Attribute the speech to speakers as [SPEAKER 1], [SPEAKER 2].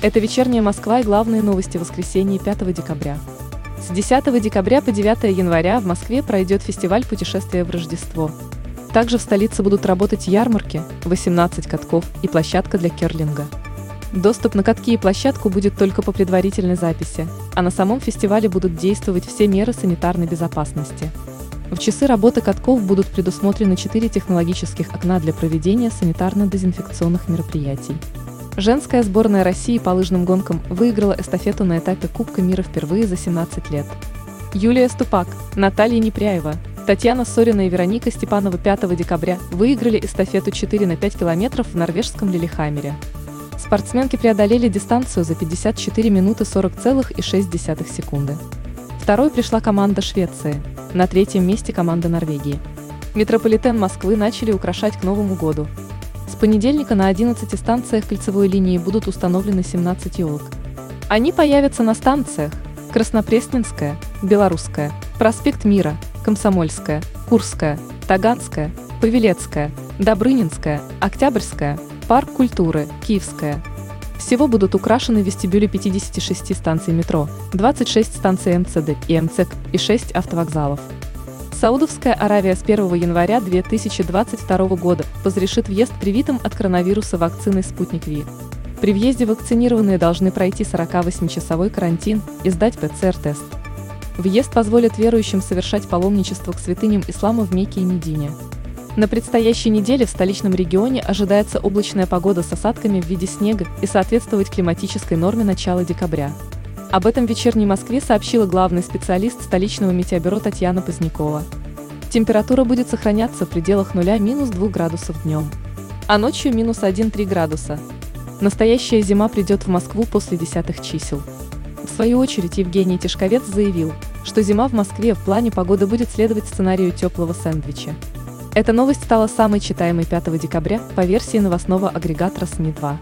[SPEAKER 1] Это вечерняя Москва и главные новости воскресенья 5 декабря. С 10 декабря по 9 января в Москве пройдет фестиваль путешествия в Рождество. Также в столице будут работать ярмарки, 18 катков и площадка для керлинга. Доступ на катки и площадку будет только по предварительной записи, а на самом фестивале будут действовать все меры санитарной безопасности. В часы работы катков будут предусмотрены 4 технологических окна для проведения санитарно-дезинфекционных мероприятий. Женская сборная России по лыжным гонкам выиграла эстафету на этапе Кубка мира впервые за 17 лет. Юлия Ступак, Наталья Непряева, Татьяна Сорина и Вероника Степанова 5 декабря выиграли эстафету 4 на 5 километров в норвежском Лилихамере. Спортсменки преодолели дистанцию за 54 минуты 40,6 секунды. Второй пришла команда Швеции, на третьем месте команда Норвегии. Метрополитен Москвы начали украшать к Новому году – с понедельника на 11 станциях кольцевой линии будут установлены 17 елок. Они появятся на станциях Краснопресненская, Белорусская, Проспект Мира, Комсомольская, Курская, Таганская, Павелецкая, Добрынинская, Октябрьская, Парк культуры, Киевская. Всего будут украшены вестибюли 56 станций метро, 26 станций МЦД и МЦК и 6 автовокзалов. Саудовская Аравия с 1 января 2022 года разрешит въезд привитым от коронавируса вакциной «Спутник Ви». При въезде вакцинированные должны пройти 48-часовой карантин и сдать ПЦР-тест. Въезд позволит верующим совершать паломничество к святыням ислама в Мекке и Медине. На предстоящей неделе в столичном регионе ожидается облачная погода с осадками в виде снега и соответствовать климатической норме начала декабря. Об этом в вечерней Москве сообщила главный специалист столичного метеобюро Татьяна Позднякова. Температура будет сохраняться в пределах нуля минус 2 градусов днем, а ночью минус 1-3 градуса. Настоящая зима придет в Москву после десятых чисел. В свою очередь Евгений Тишковец заявил, что зима в Москве в плане погоды будет следовать сценарию теплого сэндвича. Эта новость стала самой читаемой 5 декабря по версии новостного агрегатора СМИ-2.